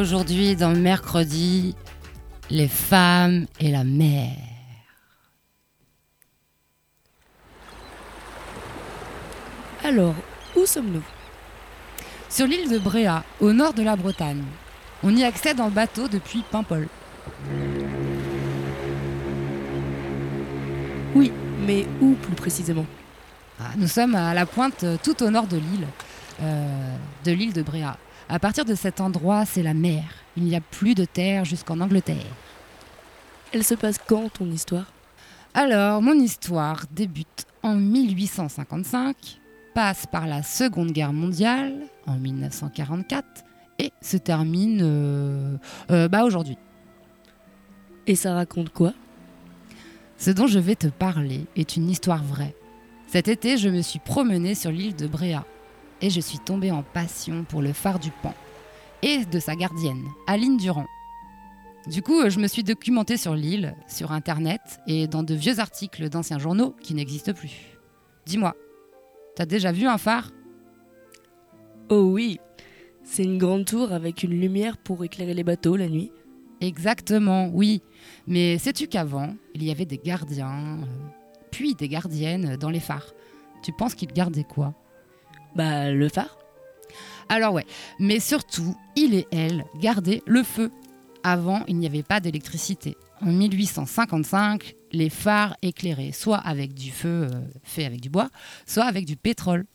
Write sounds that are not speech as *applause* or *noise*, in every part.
Aujourd'hui, dans Mercredi, les femmes et la mer. Alors, où sommes-nous? Sur l'île de Bréa, au nord de la Bretagne. On y accède en bateau depuis Paimpol. Oui, mais où plus précisément? Ah, Nous sommes à la pointe euh, tout au nord de l'île, euh, de l'île de Bréa. À partir de cet endroit, c'est la mer. Il n'y a plus de terre jusqu'en Angleterre. Elle se passe quand ton histoire? Alors, mon histoire débute en 1855, passe par la Seconde Guerre mondiale en 1944 et se termine euh, euh, bah, aujourd'hui. Et ça raconte quoi? Ce dont je vais te parler est une histoire vraie. Cet été, je me suis promenée sur l'île de Bréa et je suis tombée en passion pour le phare du Pan et de sa gardienne, Aline Durand. Du coup, je me suis documentée sur l'île, sur Internet et dans de vieux articles d'anciens journaux qui n'existent plus. Dis-moi, t'as déjà vu un phare? Oh oui, c'est une grande tour avec une lumière pour éclairer les bateaux la nuit. Exactement, oui. Mais sais-tu qu'avant, il y avait des gardiens, euh, puis des gardiennes dans les phares? Tu penses qu'ils gardaient quoi? Bah, le phare Alors ouais, mais surtout, il et elle gardaient le feu. Avant, il n'y avait pas d'électricité. En 1855, les phares éclairaient soit avec du feu euh, fait avec du bois, soit avec du pétrole.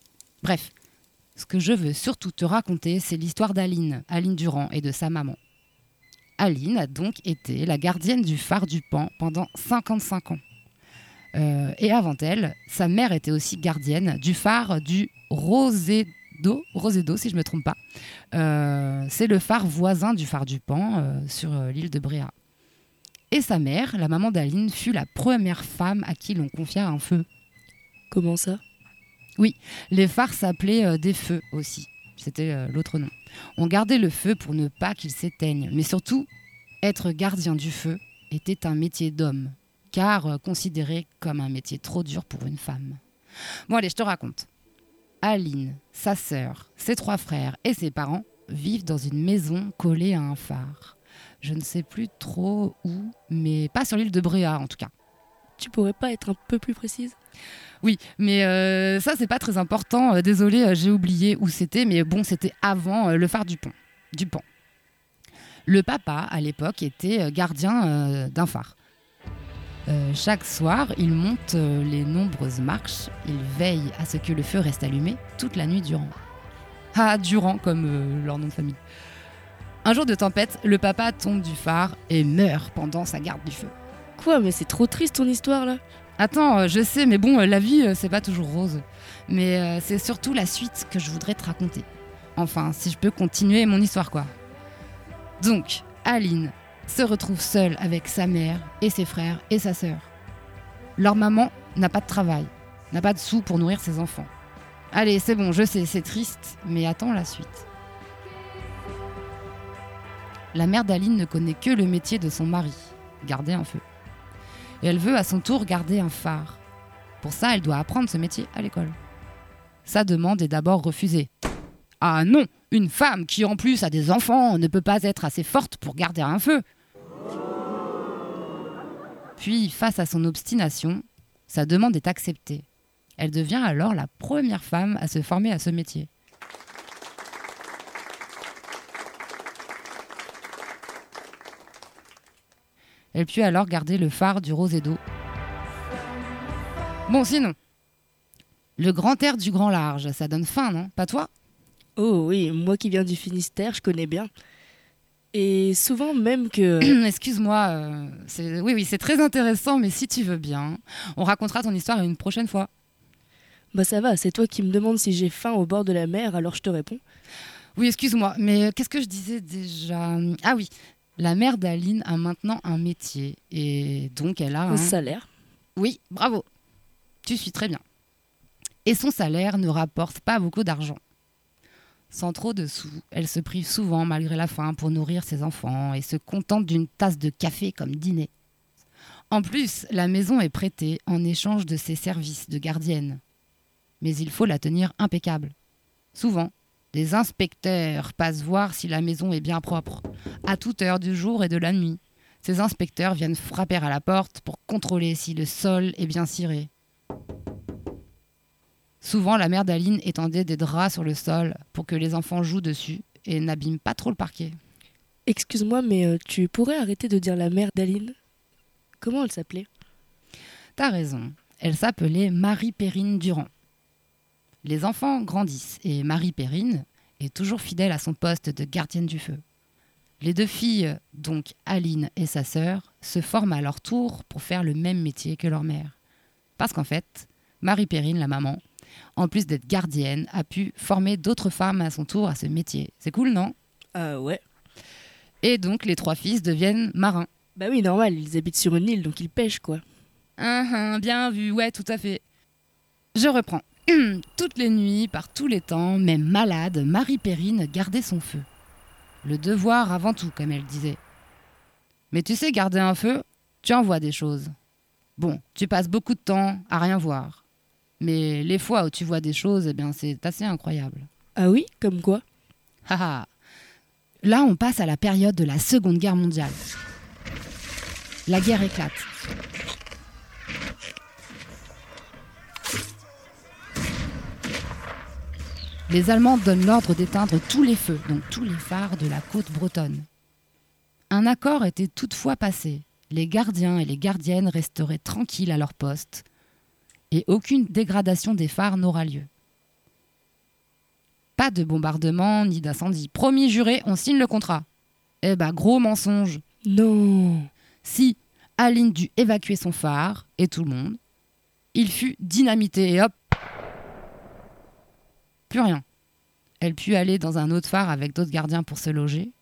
Bref, ce que je veux surtout te raconter, c'est l'histoire d'Aline, Aline Durand et de sa maman. Aline a donc été la gardienne du phare du Pan pendant 55 ans. Euh, et avant elle, sa mère était aussi gardienne du phare du Rosedo, Rosedo si je ne me trompe pas. Euh, c'est le phare voisin du phare du Pan euh, sur euh, l'île de Bréa. Et sa mère, la maman d'Aline, fut la première femme à qui l'on confia un feu. Comment ça? Les phares s'appelaient des feux aussi. C'était l'autre nom. On gardait le feu pour ne pas qu'il s'éteigne. Mais surtout, être gardien du feu était un métier d'homme, car euh, considéré comme un métier trop dur pour une femme. Bon allez, je te raconte. Aline, sa sœur, ses trois frères et ses parents vivent dans une maison collée à un phare. Je ne sais plus trop où, mais pas sur l'île de Bréa en tout cas. Tu pourrais pas être un peu plus précise? Oui, mais euh, ça c'est pas très important. Euh, désolé, euh, j'ai oublié où c'était, mais bon, c'était avant le phare du pont, du pont. Le papa à l'époque était gardien euh, d'un phare. Euh, chaque soir, il monte euh, les nombreuses marches. Il veille à ce que le feu reste allumé toute la nuit durant. Ah, Durand comme euh, leur nom de famille. Un jour de tempête, le papa tombe du phare et meurt pendant sa garde du feu. Quoi, mais c'est trop triste ton histoire là Attends, je sais, mais bon, la vie, c'est pas toujours rose. Mais c'est surtout la suite que je voudrais te raconter. Enfin, si je peux continuer mon histoire, quoi. Donc, Aline se retrouve seule avec sa mère et ses frères et sa sœur. Leur maman n'a pas de travail, n'a pas de sous pour nourrir ses enfants. Allez, c'est bon, je sais, c'est triste, mais attends la suite. La mère d'Aline ne connaît que le métier de son mari, garder un feu. Et elle veut à son tour garder un phare. Pour ça, elle doit apprendre ce métier à l'école. Sa demande est d'abord refusée. Ah non, une femme qui en plus a des enfants ne peut pas être assez forte pour garder un feu. Puis, face à son obstination, sa demande est acceptée. Elle devient alors la première femme à se former à ce métier. Elle put alors garder le phare du Rosedo. Bon, sinon, le grand air du grand large, ça donne faim, non? Pas toi? Oh oui, moi qui viens du Finistère, je connais bien. Et souvent même que... *clears throat* Excuse-moi, euh, c'est- oui, oui, c'est très intéressant, mais si tu veux bien, on racontera ton histoire une prochaine fois. Bah ça va, c'est toi qui me demandes si j'ai faim au bord de la mer, alors je te réponds. Oui, excuse-moi, mais qu'est-ce que je disais déjà? Ah oui, la mère d'Aline a maintenant un métier, et donc elle a un... Un salaire. Oui, bravo. Tu suis très bien. Et son salaire ne rapporte pas beaucoup d'argent. Sans trop de sous, elle se prive souvent malgré la faim pour nourrir ses enfants et se contente d'une tasse de café comme dîner. En plus, la maison est prêtée en échange de ses services de gardienne. Mais il faut la tenir impeccable. Souvent, des inspecteurs passent voir si la maison est bien propre, à toute heure du jour et de la nuit. Ces inspecteurs viennent frapper à la porte pour contrôler si le sol est bien ciré. Souvent, la mère d'Aline étendait des draps sur le sol pour que les enfants jouent dessus et n'abîment pas trop le parquet. Excuse-moi, mais euh, tu pourrais arrêter de dire la mère d'Aline? Comment elle s'appelait? T'as raison, elle s'appelait Marie Perrine Durand. Les enfants grandissent et Marie Perrine est toujours fidèle à son poste de gardienne du feu. Les deux filles, donc Aline et sa sœur, se forment à leur tour pour faire le même métier que leur mère. Parce qu'en fait, Marie Perrine, la maman, en plus d'être gardienne, a pu former d'autres femmes à son tour à ce métier. C'est cool, non? Ah ouais. Et donc les trois fils deviennent marins. Bah oui, normal, ils habitent sur une île, donc ils pêchent, quoi. Hein, hein, bien vu, ouais, tout à fait. Je reprends. *clears throat* Toutes les nuits, par tous les temps, même malade, Marie Perrine gardait son feu. Le devoir avant tout, comme elle disait. Mais tu sais, garder un feu, tu en vois des choses. Bon, tu passes beaucoup de temps à rien voir. Mais les fois où tu vois des choses, eh bien, c'est assez incroyable. Ah oui Comme quoi? Haha. Là, on passe à la période de la Seconde Guerre mondiale. La guerre éclate. Les Allemands donnent l'ordre d'éteindre tous les feux, donc tous les phares de la côte bretonne. Un accord était toutefois passé. Les gardiens et les gardiennes resteraient tranquilles à leur poste et aucune dégradation des phares n'aura lieu. Pas de bombardement ni d'incendie. Promis juré, on signe le contrat. Eh ben, gros mensonge. Non Si Aline dut évacuer son phare, et tout le monde, il fut dynamité et hop Plus rien. Elle put aller dans un autre phare avec d'autres gardiens pour se loger.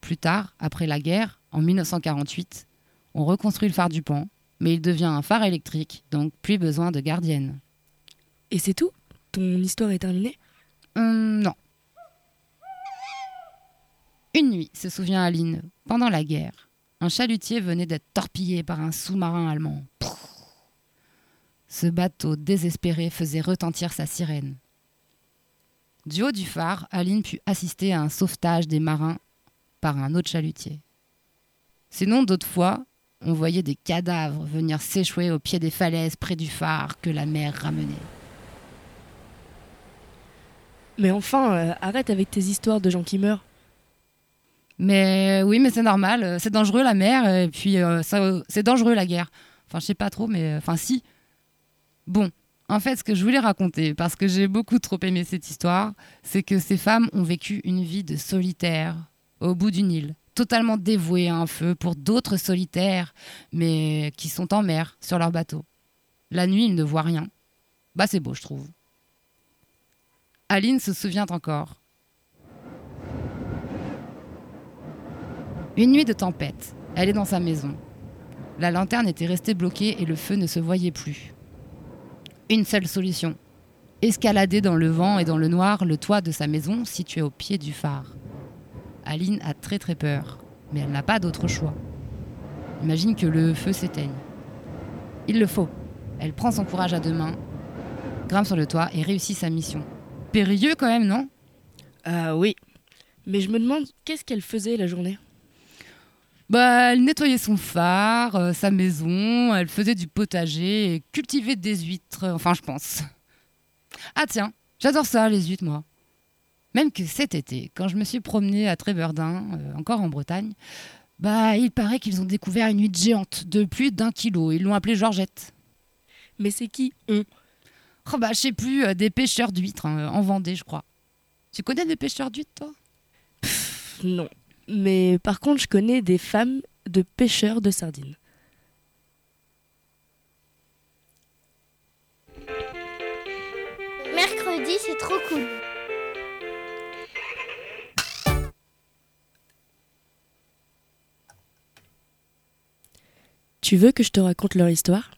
Plus tard, après la guerre, en 1948, on reconstruit le phare du Pan, mais il devient un phare électrique, donc plus besoin de gardienne. Et c'est tout? Ton histoire est terminée? Hum, non. Une nuit, se souvient Aline, pendant la guerre, un chalutier venait d'être torpillé par un sous-marin allemand. Ce bateau désespéré faisait retentir sa sirène. Du haut du phare, Aline put assister à un sauvetage des marins par un autre chalutier. Sinon, d'autres fois, on voyait des cadavres venir s'échouer au pied des falaises près du phare que la mer ramenait. Mais enfin, euh, arrête avec tes histoires de gens qui meurent. Mais oui, mais c'est normal. euh, C'est dangereux la mer et puis euh, ça, c'est dangereux la guerre. Enfin, je sais pas trop, mais euh, enfin si. Bon, en fait, ce que je voulais raconter, parce que j'ai beaucoup trop aimé cette histoire, c'est que ces femmes ont vécu une vie de solitaire au bout d'une île, totalement dévouées à un feu pour d'autres solitaires, mais qui sont en mer sur leur bateau. La nuit, ils ne voient rien. Bah, c'est beau, je trouve. Aline se souvient encore. Une nuit de tempête. Elle est dans sa maison. La lanterne était restée bloquée et le feu ne se voyait plus. Une seule solution. Escalader dans le vent et dans le noir le toit de sa maison situé au pied du phare. Aline a très très peur, mais elle n'a pas d'autre choix. Imagine que le feu s'éteigne. Il le faut. Elle prend son courage à deux mains, grimpe sur le toit et réussit sa mission. Périlleux quand même, non? Ah oui. Mais je me demande qu'est-ce qu'elle faisait la journée? Bah, elle nettoyait son phare, euh, sa maison, elle faisait du potager et cultivait des huîtres, enfin je pense. Ah tiens, j'adore ça, les huîtres, moi. Même que cet été, quand je me suis promenée à Tréverdun, euh, encore en Bretagne, bah, il paraît qu'ils ont découvert une huître géante de plus d'un kilo. Ils l'ont appelée Georgette. Mais c'est qui on? Oh bah, je sais plus, euh, des pêcheurs d'huîtres, hein, en Vendée, je crois. Tu connais des pêcheurs d'huîtres, toi? Pff, Non. mais par contre, je connais des femmes de pêcheurs de sardines. Mercredi, c'est trop cool. Tu veux que je te raconte leur histoire?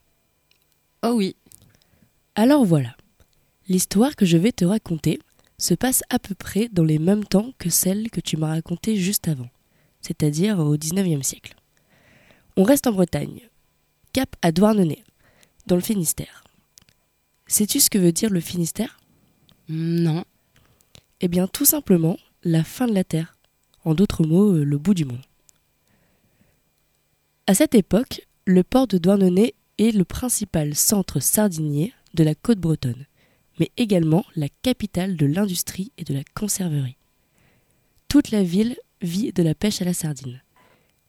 Oh oui. Alors voilà. L'histoire que je vais te raconter se passe à peu près dans les mêmes temps que celle que tu m'as racontée juste avant, c'est-à-dire au XIXe siècle. On reste en Bretagne, cap à Douarnenez, dans le Finistère. Sais-tu ce que veut dire le Finistère? Non. Eh bien, tout simplement, la fin de la Terre. En d'autres mots, euh, le bout du monde. À cette époque, le port de Douarnenez est le principal centre sardinier de la côte bretonne, mais également la capitale de l'industrie et de la conserverie. Toute la ville vit de la pêche à la sardine.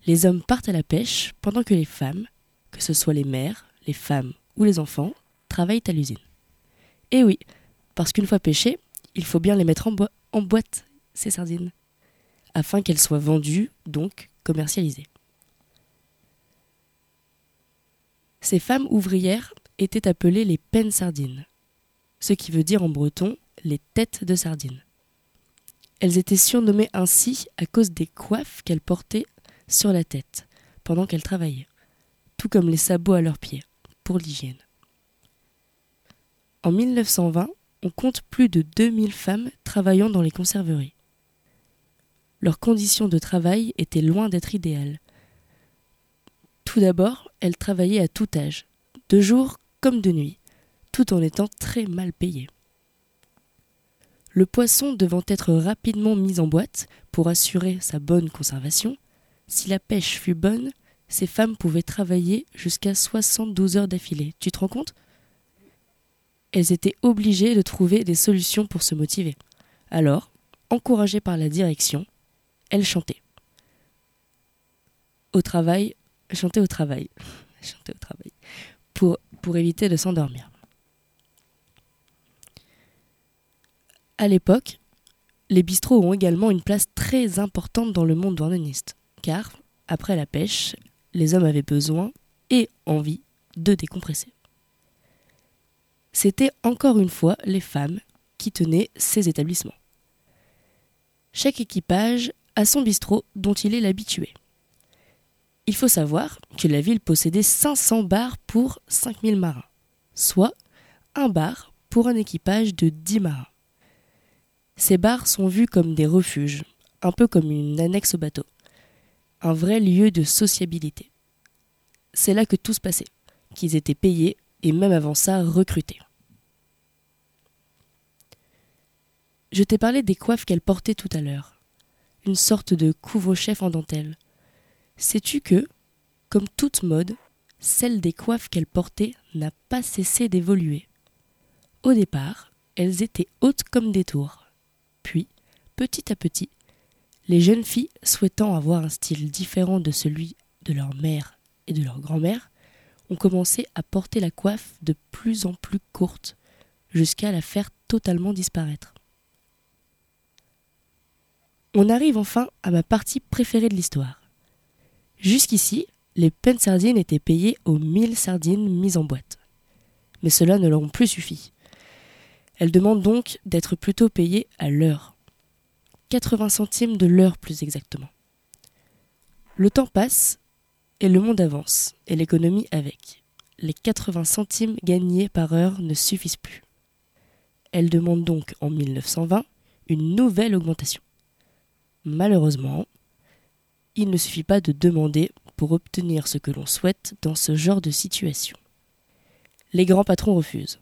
Les hommes partent à la pêche pendant que les femmes, que ce soit les mères, les femmes ou les enfants, travaillent à l'usine. Et oui, parce qu'une fois pêchées, il faut bien les mettre en boîte, ces sardines, afin qu'elles soient vendues, donc commercialisées. Ces femmes ouvrières étaient appelées les pennes sardines, ce qui veut dire en breton les têtes de sardines. Elles étaient surnommées ainsi à cause des coiffes qu'elles portaient sur la tête pendant qu'elles travaillaient, tout comme les sabots à leurs pieds, pour l'hygiène. En 1920, on compte plus de 2000 femmes travaillant dans les conserveries. Leurs conditions de travail étaient loin d'être idéales. Tout d'abord, elles travaillaient à tout âge, de jour comme de nuit, tout en étant très mal payées. Le poisson devant être rapidement mis en boîte pour assurer sa bonne conservation, si la pêche fut bonne, ces femmes pouvaient travailler jusqu'à 72 heures d'affilée. Tu te rends compte? Elles étaient obligées de trouver des solutions pour se motiver. Alors, encouragées par la direction, elles chantaient. Au travail, chantaient au travail, *laughs* pour, éviter de s'endormir. À l'époque, les bistrots ont également une place très importante dans le monde douarneniste, car, après la pêche, les hommes avaient besoin et envie de décompresser. C'était encore une fois les femmes qui tenaient ces établissements. Chaque équipage a son bistrot dont il est l'habitué. Il faut savoir que la ville possédait 500 bars pour 5000 marins, soit un bar pour un équipage de 10 marins. Ces bars sont vus comme des refuges, un peu comme une annexe au bateau, un vrai lieu de sociabilité. C'est là que tout se passait, qu'ils étaient payés et même avant ça recrutés. Je t'ai parlé des coiffes qu'elle portait tout à l'heure, une sorte de couvre-chef en dentelle. Sais-tu que, comme toute mode, celle des coiffes qu'elle portait n'a pas cessé d'évoluer. Au départ, elles étaient hautes comme des tours. Puis, petit à petit, les jeunes filles souhaitant avoir un style différent de celui de leur mère et de leur grand-mère ont commencé à porter la coiffe de plus en plus courte, jusqu'à la faire totalement disparaître. On arrive enfin à ma partie préférée de l'histoire. Jusqu'ici, les pennes sardines étaient payées aux 1000 sardines mises en boîte. Mais cela ne leur ont plus suffi. Elles demandent donc d'être plutôt payées à l'heure. 80 centimes de l'heure plus exactement. Le temps passe et le monde avance, et l'économie avec. Les 80 centimes gagnés par heure ne suffisent plus. Elles demandent donc en 1920 une nouvelle augmentation. Malheureusement, il ne suffit pas de demander pour obtenir ce que l'on souhaite dans ce genre de situation. Les grands patrons refusent.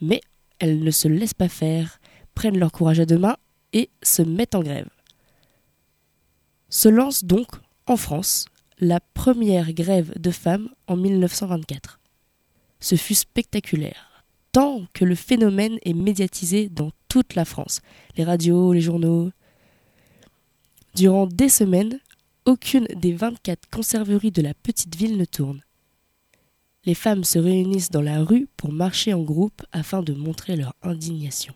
Mais elles ne se laissent pas faire, prennent leur courage à deux mains et se mettent en grève. Se lance donc, en France, la première grève de femmes en 1924. Ce fut spectaculaire, tant que le phénomène est médiatisé dans toute la France, les radios, les journaux. Durant des semaines, aucune des 24 conserveries de la petite ville ne tourne. Les femmes se réunissent dans la rue pour marcher en groupe afin de montrer leur indignation.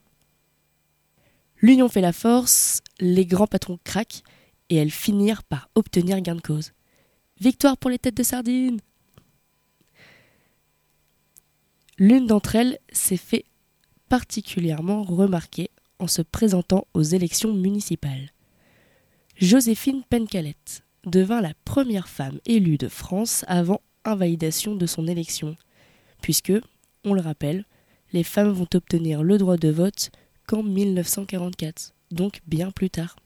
L'union fait la force, les grands patrons craquent et elles finirent par obtenir gain de cause. Victoire pour les têtes de sardines L'une d'entre elles s'est fait particulièrement remarquer en se présentant aux élections municipales. Joséphine Pencalette devint la première femme élue de France avant invalidation de son élection, puisque, on le rappelle, les femmes vont obtenir le droit de vote qu'en 1944, donc bien plus tard.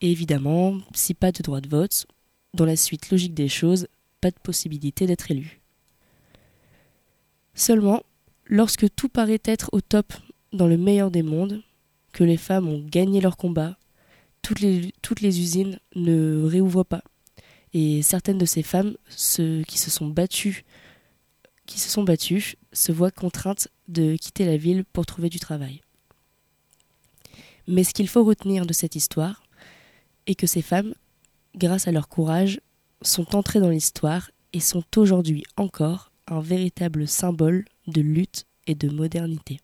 Et évidemment, si pas de droit de vote, dans la suite logique des choses, pas de possibilité d'être élu. Seulement, lorsque tout paraît être au top dans le meilleur des mondes, que les femmes ont gagné leur combat, toutes les, usines ne réouvrent pas. Et certaines de ces femmes qui se sont battues qui se sont battues se voient contraintes de quitter la ville pour trouver du travail. Mais ce qu'il faut retenir de cette histoire est que ces femmes, grâce à leur courage, sont entrées dans l'histoire et sont aujourd'hui encore un véritable symbole de lutte et de modernité.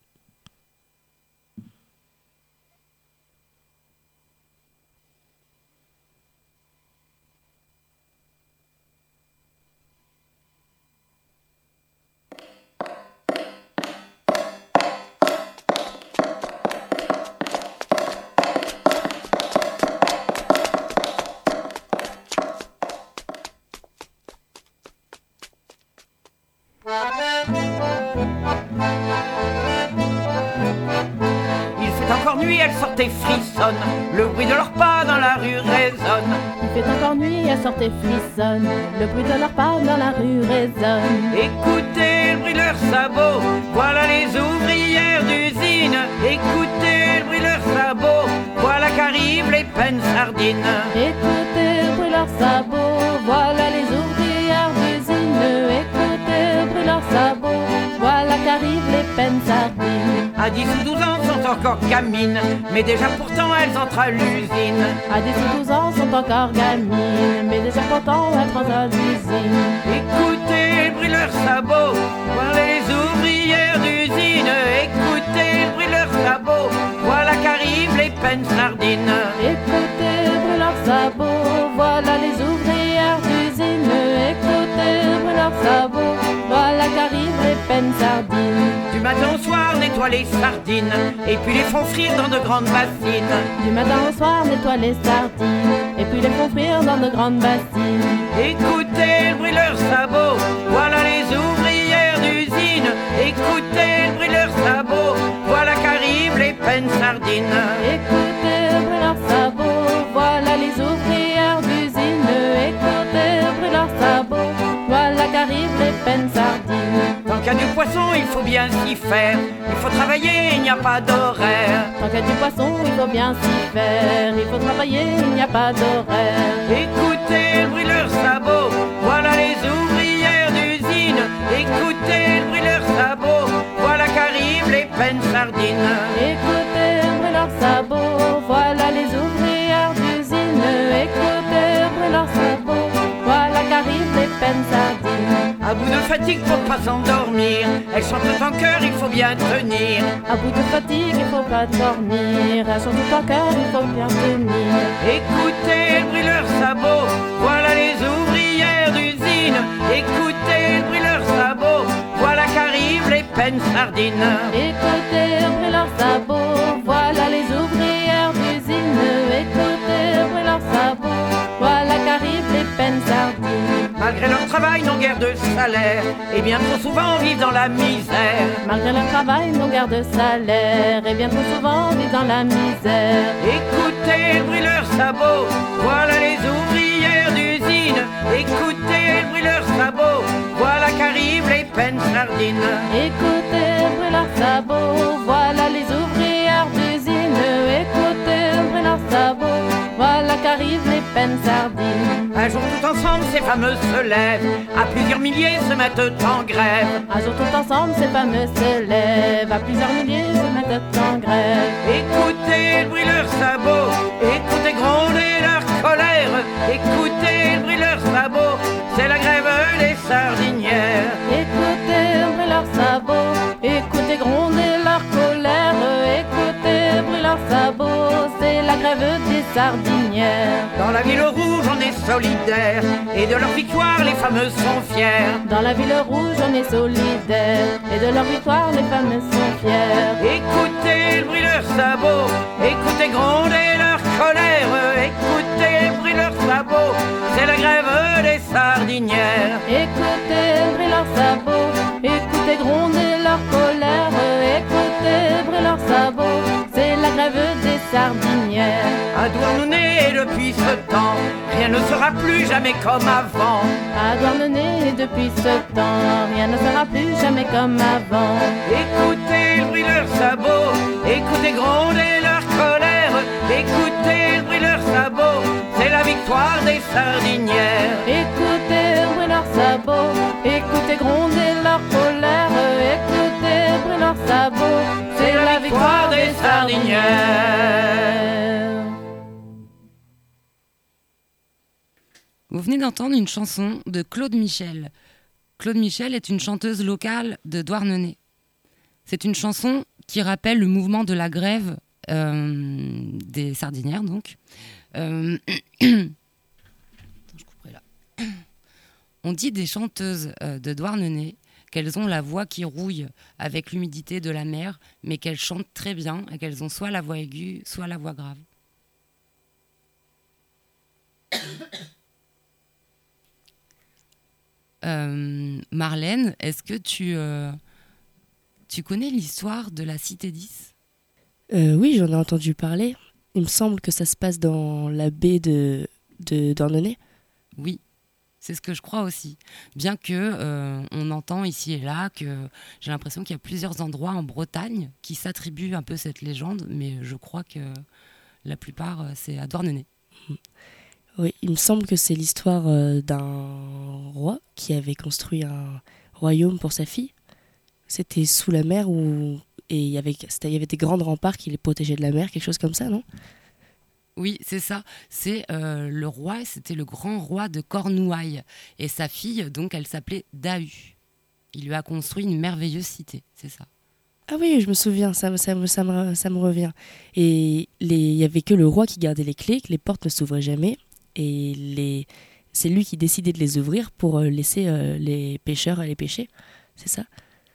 Et le bruit de leurs pas dans la rue résonne. Écoutez le bruit de leurs sabots, voilà les ouvrières d'usine. Écoutez le bruit de leurs sabots, voilà qu'arrivent les peines sardines. Écoutez le bruit de leurs sabots, voilà les ouvrières d'usine. Écoutez le bruit de leurs sabots, voilà qu'arrivent les peines sardines. À 10 ou 12 ans, encore gamines, mais déjà pourtant elles entrent à l'usine. À 10 ou 12 ans sont encore gamines, mais déjà pourtant elles entrent à l'usine. Écoutez de leurs sabots, voir les ouvrières d'usine. Écoutez de leurs sabots, voilà qu'arrivent les peines sardines. Écoutez de leurs sabots, voilà les ouvrières d'usine. Écoutez de leurs sabots, sardines. Du matin au soir, nettoie les sardines et puis les font frire dans de grandes bassines. Du matin au soir, nettoie les sardines et puis les font frire dans de grandes bassines. Écoutez le bruit leurs sabots, voilà les ouvrières d'usine. Écoutez le bruit leurs sabots, voilà qu'arrivent les peines sardines. Écoutez le bruit de leurs sabots, il faut bien s'y faire. Il faut travailler, il n'y a pas d'horaire. Tant qu'il y a du poisson, il faut bien s'y faire. Il faut travailler, il n'y a pas d'horaire. Écoutez le bruit de leurs sabots, voilà les ouvrières d'usine. Écoutez le bruit de leurs sabots, voilà qu'arrivent les peines sardines. Écoutez le bruit de leurs sabots, voilà les ouvrières d'usine. Écoutez le bruit de leurs sabots, voilà qu'arrivent les peines sardines. À bout de fatigue pour pas s'endormir, elles chantent en cœur, il faut bien tenir. À bout de fatigue, il faut pas dormir, elles chantent en cœur, il faut bien tenir. Écoutez de leurs sabots, voilà les ouvrières d'usine. Écoutez de leurs sabots, voilà qu'arrivent les peines sardines. Écoutez de leurs sabots, travail, n'ont guère de salaire, et bien trop souvent vivent dans la misère. Malgré leur travail, n'ont guère de salaire, et bien trop souvent vivent dans la misère. Écoutez le bruit leurs sabots, voilà les ouvrières d'usine. Écoutez le bruit leurs sabots, voilà qu'arrivent les peines sardines. Écoutez le bruit leurs sabots, voilà les ouvrières d'usine. Écoutez le bruit leurs sabots, voilà qu'arrivent les peines sardines. Un jour tout ensemble, ces fameux se lèvent, à plusieurs milliers se mettent en grève. Un jour tout ensemble, ces fameux se lèvent, à plusieurs milliers se mettent en grève. Écoutez le bruit leurs sabots, écoutez gronder leur colère. Écoutez le bruit leurs sabots, c'est la grève des sardinières. Écoutez le bruit leurs sabots, écoutez gronder leur colère. Écoutez le bruit leurs sabots, la grève des sardinières. Dans la ville rouge, on est solidaire, et de leur victoire, les fameux sont fiers. Dans la ville rouge, on est solidaire, et de leur victoire, les fameux sont fiers. Écoutez le bruit de leurs sabots, écoutez gronder leur colère, écoutez le bruit de leurs sabots, c'est la grève des sardinières. Écoutez le bruit de leurs sabots, écoutez gronder leur colère, écoutez de leurs sabots, c'est la grève des sardinières. À Douarnenez, depuis ce temps, rien ne sera plus jamais comme avant. À Douarnenez, depuis ce temps, rien ne sera plus jamais comme avant. Écoutez de leurs sabots, écoutez gronder leur colère, écoutez de leurs sabots, c'est la victoire des sardinières. Écoutez le bruit de leurs sabots, écoutez gronder leur colère, écoutez le bruit de leurs sabots, c'est la victoire des sardinières. Vous venez d'entendre une chanson de Claude Michel. Claude Michel est une chanteuse locale de Douarnenez. C'est une chanson qui rappelle le mouvement de la grève euh, des sardinières, donc. Euh, *clears throat* Attends, je couperai là. On dit des chanteuses euh, de Douarnenez qu'elles ont la voix qui rouille avec l'humidité de la mer, mais qu'elles chantent très bien et qu'elles ont soit la voix aiguë, soit la voix grave. *coughs* Euh, Marlène, est-ce que tu, euh, tu connais l'histoire de la Cité 10 Euh, oui, j'en ai entendu parler. Il me semble que ça se passe dans la baie de, de. Oui, c'est ce que je crois aussi. Bien que euh, on entend ici et là que j'ai l'impression qu'il y a plusieurs endroits en Bretagne qui s'attribuent un peu cette légende, mais je crois que la plupart euh, c'est à Douarnenez. Oui, il me semble que c'est l'histoire euh, d'un roi qui avait construit un royaume pour sa fille. C'était sous la mer où et il y avait il y avait des grandes remparts qui les protégeaient de la mer, quelque chose comme ça, non? Oui, c'est ça. C'est euh, le roi, c'était le grand roi de Cornouailles. Et sa fille, donc, elle s'appelait Dahu. Il lui a construit une merveilleuse cité, c'est ça. Ah oui, je me souviens, ça, me- ça, me- ça, me, ça me revient. Et il y avait que le roi qui gardait les clés, que les portes ne s'ouvraient jamais, et les c'est lui qui décidait de les ouvrir pour euh, laisser euh, les pêcheurs aller pêcher. C'est ça?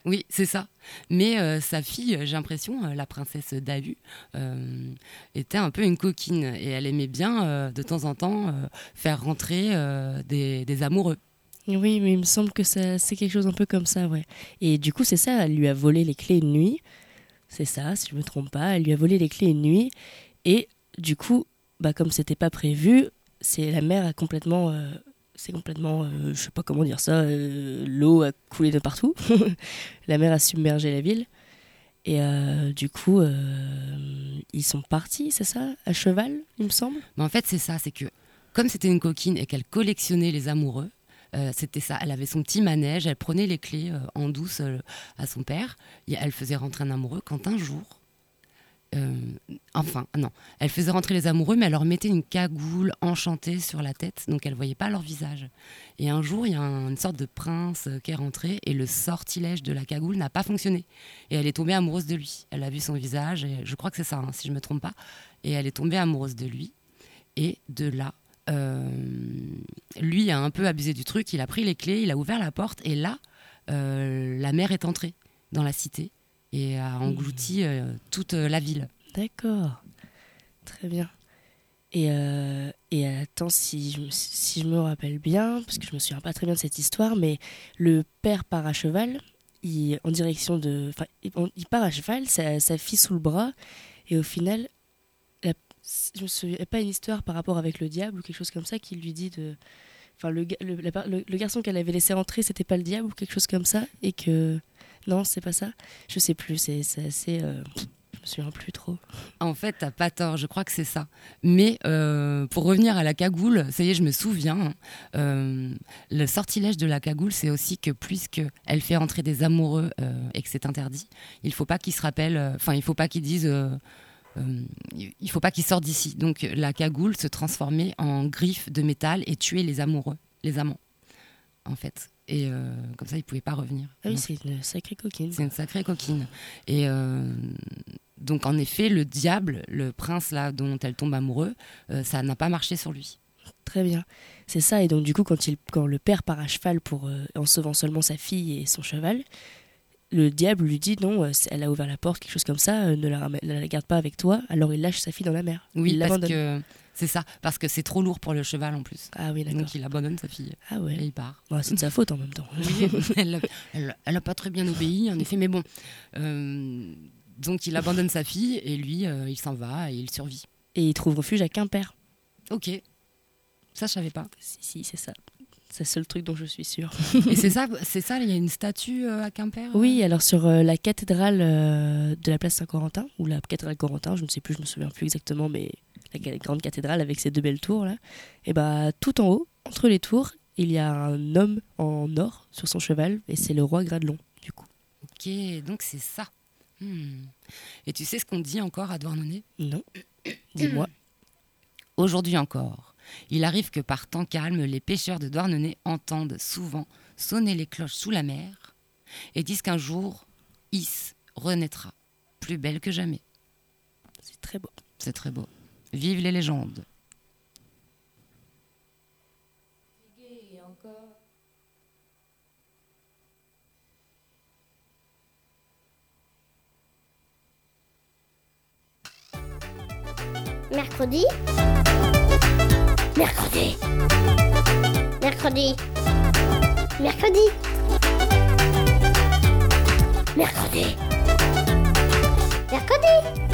Oui, c'est ça. Mais euh, sa fille, j'ai l'impression, euh, la princesse Dahu, euh, était un peu une coquine. Et elle aimait bien, euh, de temps en temps, euh, faire rentrer euh, des, amoureux. Oui, mais il me semble que c'est quelque chose un peu comme ça, ouais. Et du coup, c'est ça, elle lui a volé les clés une nuit. C'est ça, si je me trompe pas. Elle lui a volé les clés une nuit. Et du coup, bah, comme c'était pas prévu, c'est la mer a complètement. C'est complètement. euh, je sais pas comment dire ça. euh, L'eau a coulé de partout. *laughs* la mer a submergé la ville. Et euh, du coup, euh, ils sont partis, c'est ça À cheval, il me semble? Mais en fait, c'est ça, c'est que comme c'était une coquine et qu'elle collectionnait les amoureux, c'était ça. Elle avait son petit manège, elle prenait les clés en douce à son père, et elle faisait rentrer un amoureux quand un jour. Euh, enfin, non, elle faisait rentrer les amoureux, mais elle leur mettait une cagoule enchantée sur la tête, donc elle voyait pas leur visage. Et un jour, il y a un- une sorte de prince euh, qui est rentré, et le sortilège de la cagoule n'a pas fonctionné. Et elle est tombée amoureuse de lui. Elle a vu son visage, et je crois que c'est ça, hein, si je me trompe pas. Et elle est tombée amoureuse de lui. Et de là, euh, lui a un peu abusé du truc. Il a pris les clés, il a ouvert la porte. Et là, la mer est entrée dans la cité et a englouti euh, toute la ville. D'accord. Très bien. Et, euh, et attends, si je, me- si je me rappelle bien, parce que je me souviens pas très bien de cette histoire, mais le père part à cheval, il, en direction de. Enfin, il, part à cheval, sa, sa fille sous le bras, et au final, la- je me souviens pas une histoire par rapport avec le diable ou quelque chose comme ça qui lui dit de. Enfin, le, ga- le, la- le- le garçon qu'elle avait laissé entrer, c'était pas le diable ou quelque chose comme ça, et que. Non, c'est pas ça. Je sais plus, c'est assez. euh, je me souviens plus trop. En fait, t'as pas tort, je crois que c'est ça. Mais euh, pour revenir à la cagoule, ça y est, je me souviens. euh, le sortilège de la cagoule, c'est aussi que puisque elle fait entrer des amoureux et que c'est interdit, il faut pas qu'ils se rappellent. Enfin, il faut pas qu'ils disent. il faut pas qu'ils sortent d'ici. Donc la cagoule se transformait en griffe de métal et tuer les amoureux, les amants, en fait. Et euh, comme ça, ils pouvaient pas revenir. Ah oui, c'est une sacrée coquine. c'est une sacrée coquine. Et, euh, Donc en effet, le diable, le prince là dont elle tombe amoureux, euh, ça n'a pas marché sur lui. Très bien. C'est ça, et donc du coup, quand, il, quand le père part à cheval pour, en sauvant seulement sa fille et son cheval, le diable lui dit non, elle a ouvert la porte, quelque chose comme ça, ne la, ne garde pas avec toi, alors il lâche sa fille dans la mer. Oui, il parce que c'est ça, parce que c'est trop lourd pour le cheval en plus. Ah oui, d'accord. Donc il abandonne sa fille Ah et ouais. il part. Bon, c'est de sa faute en même temps. *laughs* Elle, elle, elle a pas très bien obéi, en effet, mais bon. Euh, donc il abandonne sa fille et lui, euh, il s'en va et il survit. Et il trouve refuge à Quimper. Ok, ça je savais pas. Si, si, c'est ça. C'est le seul truc dont je suis sûre. *laughs* Et c'est ça, *laughs* c'est ça, il y a une statue euh, à Quimper. Oui, alors sur euh, la cathédrale euh, de la place Saint-Corentin, ou la cathédrale Corentin, je ne sais plus, je me souviens plus exactement, mais la grande cathédrale avec ses deux belles tours là, et bah tout en haut, entre les tours, il y a un homme en or sur son cheval, et c'est le roi Gradelon, du coup. Ok, donc c'est ça. Hmm. Et tu sais ce qu'on dit encore à Douarnenez? Non Dis-moi. *clears throat* Aujourd'hui encore, il arrive que par temps calme, les pêcheurs de Douarnenez entendent souvent sonner les cloches sous la mer et disent qu'un jour, Is renaîtra, plus belle que jamais. C'est très beau. C'est très beau. Vive les légendes. Mercredi. Mercredi. Mercredi. Mercredi. Mercredi. Mercredi.